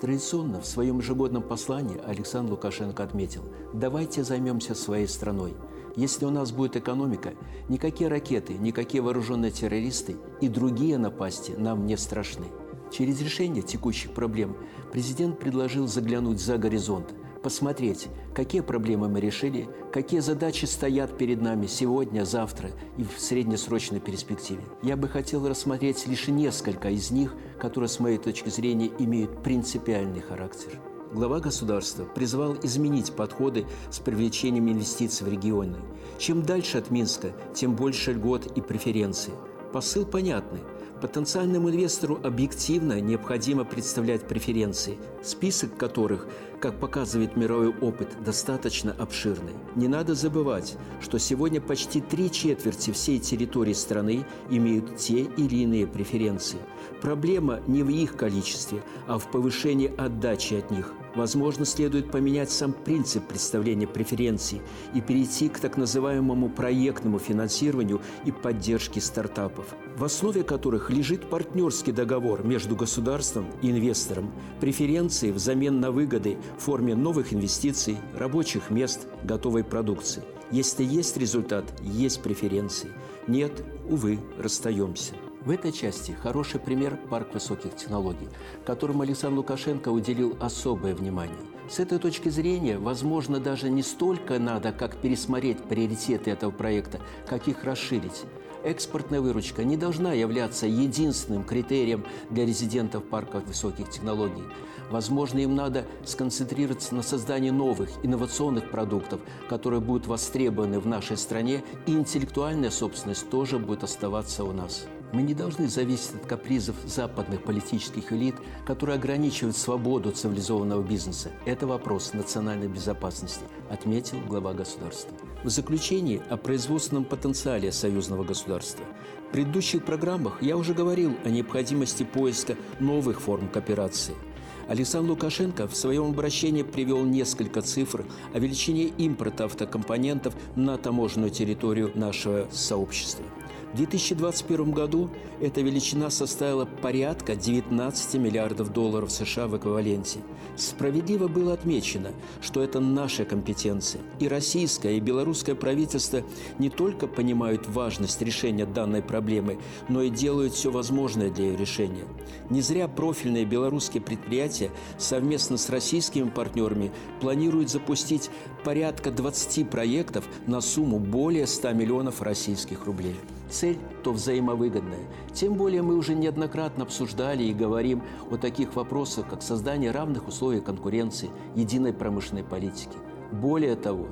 Традиционно в своем ежегодном послании Александр Лукашенко отметил «давайте займемся своей страной». Если у нас будет экономика, никакие ракеты, никакие вооруженные террористы и другие напасти нам не страшны. Через решение текущих проблем президент предложил заглянуть за горизонт, посмотреть, какие проблемы мы решили, какие задачи стоят перед нами сегодня, завтра и в среднесрочной перспективе. Я бы хотел рассмотреть лишь несколько из них, которые, с моей точки зрения, имеют принципиальный характер. Глава государства призвал изменить подходы с привлечением инвестиций в регионы. Чем дальше от Минска, тем больше льгот и преференций. Посыл понятный – Потенциальному инвестору объективно необходимо представлять преференции, список которых, как показывает мировой опыт, достаточно обширный. Не надо забывать, что сегодня почти три четверти всей территории страны имеют те или иные преференции. Проблема не в их количестве, а в повышении отдачи от них. Возможно, следует поменять сам принцип представления преференций и перейти к так называемому проектному финансированию и поддержке стартапов, в основе которых лежит партнерский договор между государством и инвестором, преференции взамен на выгоды в форме новых инвестиций, рабочих мест, готовой продукции. Если есть результат, есть преференции. Нет, увы, расстаемся. В этой части хороший пример – парк высоких технологий, которому Александр Лукашенко уделил особое внимание. С этой точки зрения, возможно, даже не столько надо, как пересмотреть приоритеты этого проекта, как их расширить. Экспортная выручка не должна являться единственным критерием для резидентов парка высоких технологий. Возможно, им надо сконцентрироваться на создании новых инновационных продуктов, которые будут востребованы в нашей стране, и интеллектуальная собственность тоже будет оставаться у нас. Мы не должны зависеть от капризов западных политических элит, которые ограничивают свободу цивилизованного бизнеса. Это вопрос национальной безопасности, отметил глава государства. В заключении о производственном потенциале союзного государства. В предыдущих программах я уже говорил о необходимости поиска новых форм кооперации – Александр Лукашенко в своем обращении привел несколько цифр о величине импорта автокомпонентов на таможенную территорию нашего сообщества – в 2021 году эта величина составила порядка 19 миллиардов долларов США в эквиваленте. Справедливо было отмечено, что это наша компетенция. И российское, и белорусское правительство не только понимают важность решения данной проблемы, но и делают все возможное для ее решения. Не зря профильные белорусские предприятия совместно с российскими партнерами планируют запустить порядка 20 проектов на сумму более 100 миллионов российских рублей цель, то взаимовыгодная. Тем более мы уже неоднократно обсуждали и говорим о таких вопросах, как создание равных условий конкуренции, единой промышленной политики. Более того,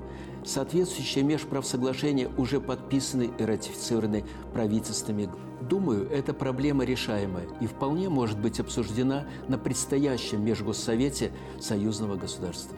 соответствующие межправсоглашения уже подписаны и ратифицированы правительствами. Думаю, эта проблема решаемая и вполне может быть обсуждена на предстоящем Межгоссовете союзного государства.